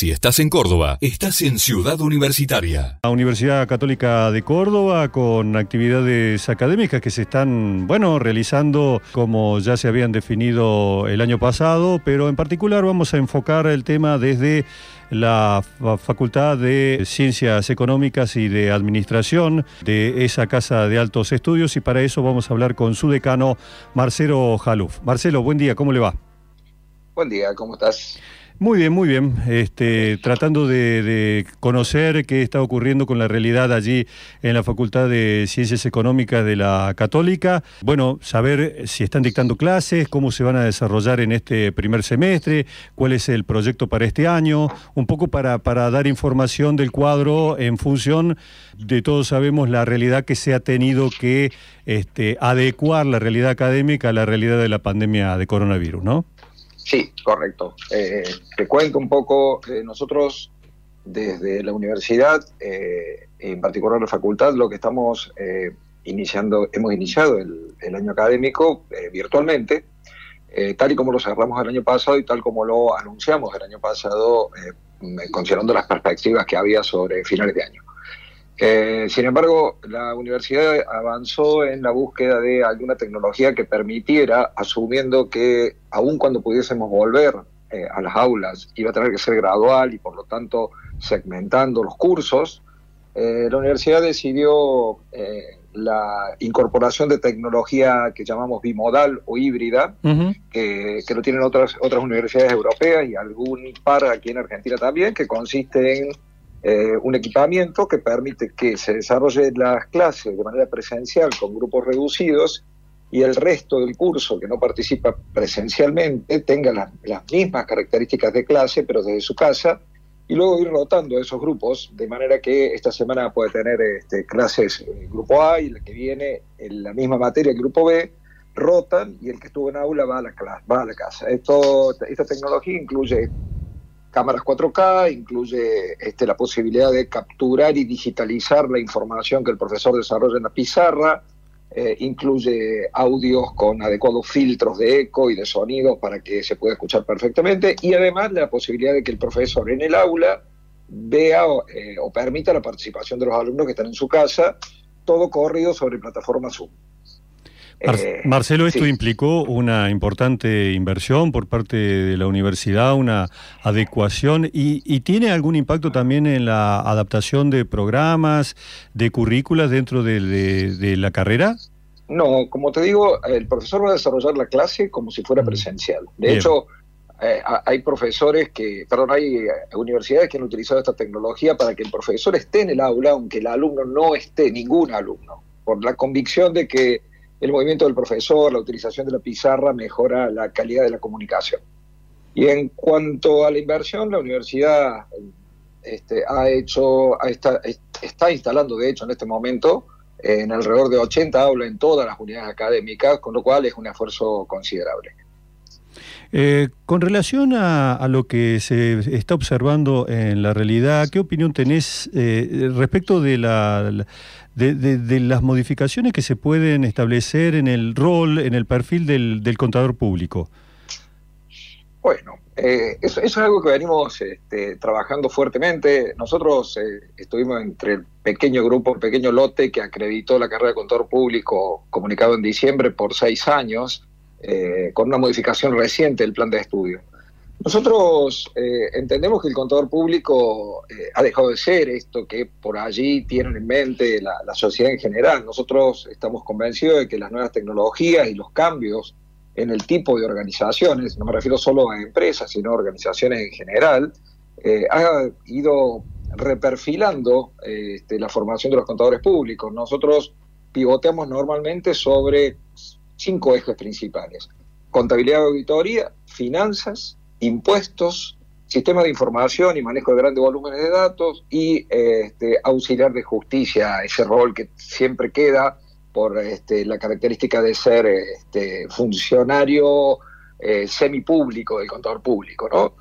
Si estás en Córdoba, estás en Ciudad Universitaria. La Universidad Católica de Córdoba con actividades académicas que se están, bueno, realizando como ya se habían definido el año pasado, pero en particular vamos a enfocar el tema desde la Facultad de Ciencias Económicas y de Administración de esa Casa de Altos Estudios y para eso vamos a hablar con su decano Marcelo Jaluf. Marcelo, buen día, ¿cómo le va? Buen día, ¿cómo estás? Muy bien, muy bien. Este, tratando de, conocer qué está ocurriendo con la realidad allí en la Facultad de Ciencias Económicas de la Católica. Bueno, saber si están dictando clases, cómo se van a desarrollar en este primer semestre, cuál es el proyecto para este año, un poco para, para dar información del cuadro en función de todos sabemos la realidad que se ha tenido que este, adecuar la realidad académica a la realidad de la pandemia de coronavirus, ¿no? Sí, correcto. Eh, te cuento un poco, eh, nosotros desde la universidad, eh, en particular la facultad, lo que estamos iniciando, hemos iniciado el, año académico virtualmente, tal y como lo cerramos el año pasado y tal como lo anunciamos el año pasado, considerando las perspectivas que había sobre finales de año. Eh, sin embargo, la universidad avanzó en la búsqueda de alguna tecnología que permitiera, asumiendo que aun cuando pudiésemos volver eh, a las aulas, iba a tener que ser gradual y por lo tanto segmentando los cursos, eh, la universidad decidió la incorporación de tecnología que llamamos bimodal o híbrida, que, que, lo tienen otras, otras universidades europeas y algún par aquí en Argentina también, que consiste en eh, un equipamiento que permite que se desarrolle las clases de manera presencial con grupos reducidos y el resto del curso que no participa presencialmente tenga las mismas características de clase, pero desde su casa, y luego ir rotando esos grupos, de manera que esta semana puede tener este, clases el grupo A y la que viene en la misma materia el grupo B, rotan y el que estuvo en aula va a la, clase, va a la casa. Esto, esta tecnología incluye cámaras 4K, incluye este, la posibilidad de capturar y digitalizar la información que el profesor desarrolla en la pizarra, eh, incluye audios con adecuados filtros de eco y de sonido para que se pueda escuchar perfectamente y además la posibilidad de que el profesor en el aula vea eh, o permita la participación de los alumnos que están en su casa, todo corrido sobre plataforma Zoom. Eh, Marcelo, esto implicó una importante inversión por parte de la universidad, una adecuación y, tiene algún impacto también en la adaptación de programas, de currículas dentro de, la carrera. No, como te digo, el profesor va a desarrollar la clase como si fuera mm. presencial. De hecho, eh, hay profesores que, perdón, hay eh, universidades que han utilizado esta tecnología para que el profesor esté en el aula, aunque el alumno no esté, ningún alumno, por la convicción de que el movimiento del profesor, la utilización de la pizarra mejora la calidad de la comunicación. Y en cuanto a la inversión, la universidad este, ha hecho, está, instalando, de hecho, en este momento, en alrededor de 80 aulas en todas las unidades académicas, con lo cual es un esfuerzo considerable. Eh, con relación a, lo que se está observando en la realidad, ¿qué opinión tenés eh, respecto de, la, de, las modificaciones que se pueden establecer en el rol, en el perfil del, contador público? Bueno, eh, eso, es algo que venimos este, trabajando fuertemente. Nosotros estuvimos entre el pequeño grupo, el pequeño lote que acreditó la carrera de contador público comunicado en diciembre por seis años eh, con una modificación reciente del plan de estudio. Nosotros eh, entendemos que el contador público eh, ha dejado de ser esto que por allí tienen en mente la, sociedad en general. Nosotros estamos convencidos de que las nuevas tecnologías y los cambios en el tipo de organizaciones, no me refiero solo a empresas, sino a organizaciones en general, ha ido reperfilando este, la formación de los contadores públicos. Nosotros pivoteamos normalmente sobre cinco ejes principales. Contabilidad y auditoría, finanzas, impuestos, sistema de información y manejo de grandes volúmenes de datos y este, auxiliar de justicia, ese rol que siempre queda por este, la característica de ser este, funcionario eh, semipúblico del contador público. ¿no?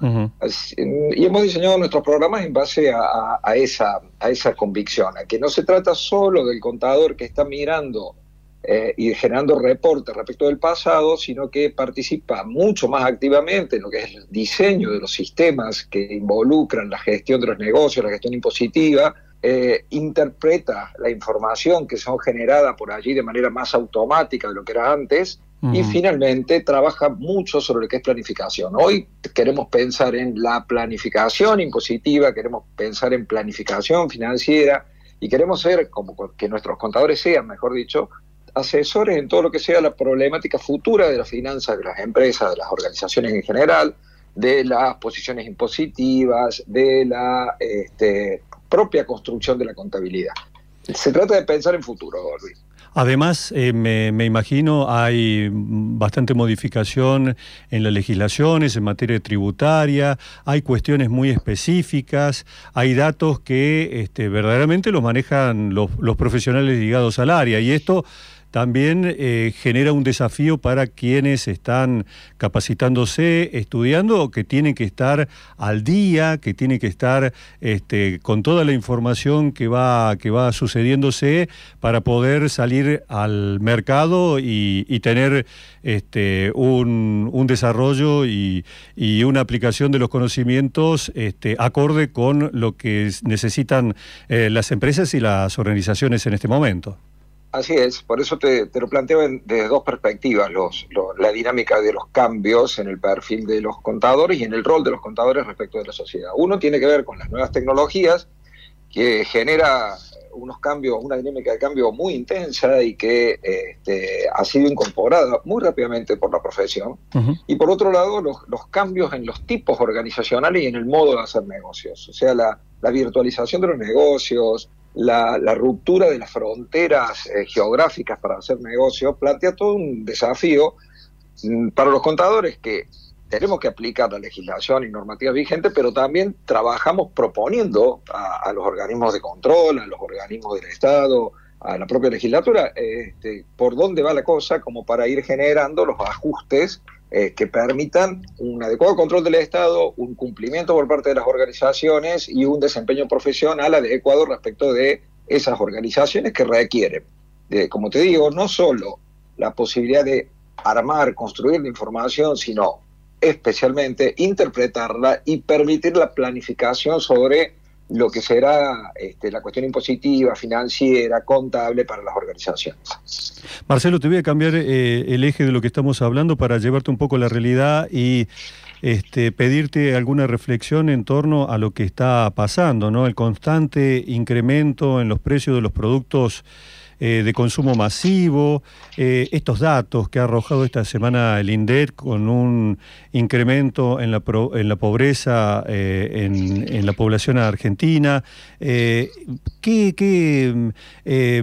y hemos diseñado nuestros programas en base a, esa, a esa convicción, a que no se trata solo del contador que está mirando eh, y generando reportes respecto del pasado, sino que participa mucho más activamente en lo que es el diseño de los sistemas que involucran la gestión de los negocios, la gestión impositiva, eh, interpreta la información que son generada por allí de manera más automática de lo que era antes y finalmente trabaja mucho sobre lo que es planificación. Hoy queremos pensar en la planificación impositiva, queremos pensar en planificación financiera y queremos ser, como que nuestros contadores sean, mejor dicho, asesores en todo lo que sea la problemática futura de las finanzas de las empresas, de las organizaciones en general, de las posiciones impositivas, de la este, propia construcción de la contabilidad. Se trata de pensar en futuro, Luis. Además, eh, me, imagino, hay bastante modificación en las legislaciones, en materia tributaria, hay cuestiones muy específicas, hay datos que este, verdaderamente los manejan los, los profesionales ligados al área y esto también eh, genera un desafío para quienes están capacitándose, estudiando, que tienen que estar al día, que tienen que estar este, con toda la información que va, que va sucediéndose para poder salir al mercado y, tener este, un, desarrollo y, una aplicación de los conocimientos este, acorde con lo que necesitan eh, las empresas y las organizaciones en este momento. Así es, por eso te, lo planteo desde dos perspectivas, los, la dinámica de los cambios en el perfil de los contadores y en el rol de los contadores respecto de la sociedad. Uno tiene que ver con las nuevas tecnologías, que genera unos cambios, una dinámica de cambio muy intensa y que este, ha sido incorporada muy rápidamente por la profesión. Y por otro lado, los, los, cambios en los tipos organizacionales y en el modo de hacer negocios. O sea, la, la virtualización de los negocios, la, ruptura de las fronteras eh, geográficas para hacer negocio plantea todo un desafío mm, para los contadores que tenemos que aplicar la legislación y normativa vigente, pero también trabajamos proponiendo a, los organismos de control, a los organismos del Estado, a la propia legislatura, este, por dónde va la cosa, como para ir generando los ajustes eh, que permitan un adecuado control del Estado, un cumplimiento por parte de las organizaciones y un desempeño profesional adecuado respecto de esas organizaciones que requieren, como te digo, no solo la posibilidad de armar, construir la información, sino especialmente interpretarla y permitir la planificación sobre lo que será este, la cuestión impositiva, financiera, contable para las organizaciones. Marcelo, te voy a cambiar eh, el eje de lo que estamos hablando para llevarte un poco a la realidad y este, pedirte alguna reflexión en torno a lo que está pasando, ¿no? El constante incremento en los precios de los productos eh, de consumo masivo, eh, estos datos que ha arrojado esta semana el INDET con un incremento en la, en la pobreza eh, en, la población argentina. ¿Qué,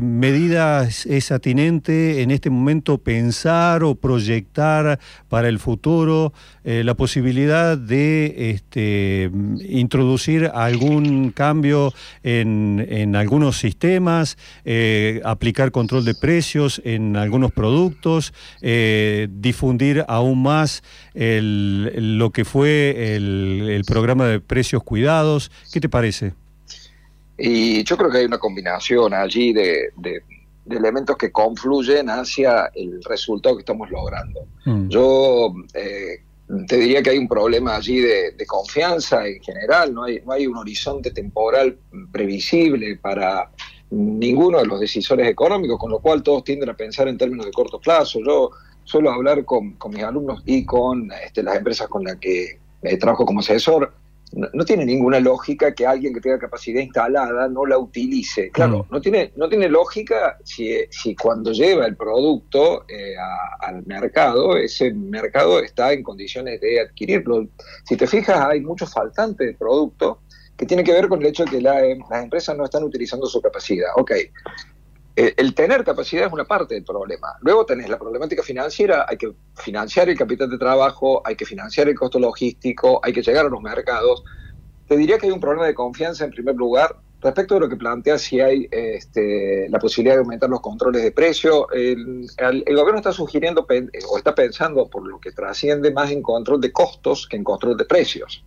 medidas es atinente en este momento pensar o proyectar para el futuro la posibilidad de este, introducir algún cambio en, en algunos sistemas, control de precios en algunos productos, eh, difundir aún más lo que fue el, programa de precios cuidados. ¿Qué te parece? Y yo creo que hay una combinación allí de, elementos que confluyen hacia el resultado que estamos logrando. Mm. Yo eh, te diría que hay un problema allí de, de, confianza en general, no hay, no hay un horizonte temporal previsible para ninguno de los decisores económicos, con lo cual todos tienden a pensar en términos de corto plazo. Yo suelo hablar con, mis alumnos y con este, las empresas con las que eh, trabajo como asesor. No, tiene ninguna lógica que alguien que tenga capacidad instalada no la utilice. Claro, mm. no, tiene, no tiene lógica si, si cuando lleva el producto eh, al mercado, ese mercado está en condiciones de adquirirlo. Si te fijas, hay muchos faltantes de producto que tiene que ver con el hecho de que las empresas no están utilizando su capacidad. Ok, eh, el tener capacidad es una parte del problema. Luego tenés la problemática financiera, hay que financiar el capital de trabajo, hay que financiar el costo logístico, hay que llegar a los mercados. Te diría que hay un problema de confianza en primer lugar respecto de lo que plantea si hay este, la posibilidad de aumentar los controles de precio. El, el, gobierno está sugiriendo o está pensando, por lo que trasciende, más en control de costos que en control de precios,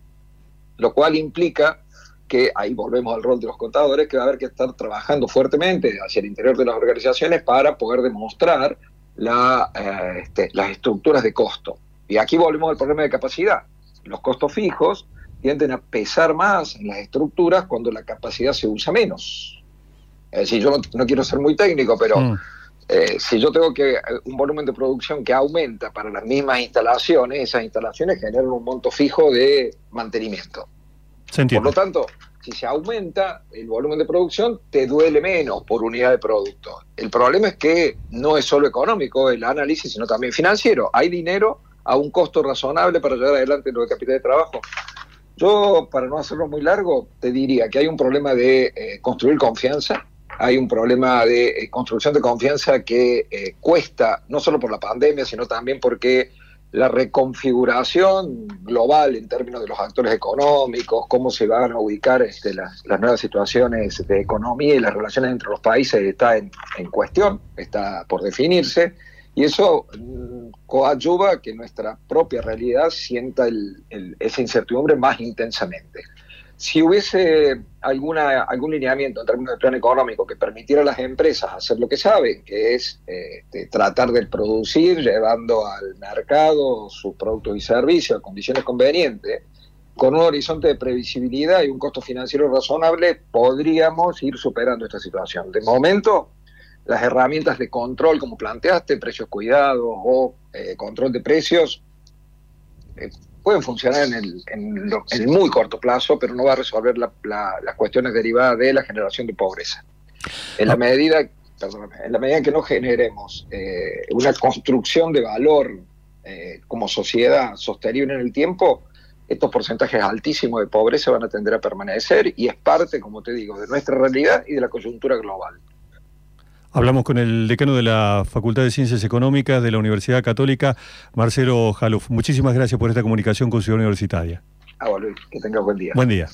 lo cual implica que ahí volvemos al rol de los contadores, que va a haber que estar trabajando fuertemente hacia el interior de las organizaciones para poder demostrar la, eh, este, las estructuras de costo. Y aquí volvemos al problema de capacidad. Los costos fijos tienden a pesar más en las estructuras cuando la capacidad se usa menos. Es decir, yo no, quiero ser muy técnico, pero mm. eh, si yo tengo que un volumen de producción que aumenta para las mismas instalaciones, esas instalaciones generan un monto fijo de mantenimiento. Por lo tanto, si se aumenta el volumen de producción, te duele menos por unidad de producto. El problema es que no es solo económico el análisis, sino también financiero. Hay dinero a un costo razonable para llevar adelante lo de capital de trabajo. Yo, para no hacerlo muy largo, te diría que hay un problema de eh, construir confianza, hay un problema de eh, construcción de confianza que eh, cuesta, no solo por la pandemia, sino también porque la reconfiguración global en términos de los actores económicos, cómo se van a ubicar este, las, nuevas situaciones de economía y las relaciones entre los países está en, cuestión, está por definirse, y eso mm, coadyuva a que nuestra propia realidad sienta esa incertidumbre más intensamente si hubiese alguna, algún lineamiento en términos de plan económico que permitiera a las empresas hacer lo que saben, que es este, tratar de producir llevando al mercado sus productos y servicios a condiciones convenientes, con un horizonte de previsibilidad y un costo financiero razonable, podríamos ir superando esta situación. De momento, las herramientas de control, como planteaste, precios cuidados o eh, control de precios, eh, pueden funcionar en el, en, muy corto plazo, pero no va a resolver las cuestiones derivadas de la generación de pobreza. En la ah. medida, en la medida que no generemos eh, una construcción de valor eh, como sociedad sostenible en el tiempo, estos porcentajes altísimos de pobreza van a tender a permanecer y es parte, como te digo, de nuestra realidad y de la coyuntura global. Hablamos con el decano de la Facultad de Ciencias Económicas de la Universidad Católica, Marcelo Jaluf. Muchísimas gracias por esta comunicación con Ciudad Universitaria. Ah, Luis, que tengas buen día. Buen día.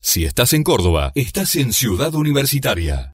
Si estás en Córdoba, estás en Ciudad Universitaria.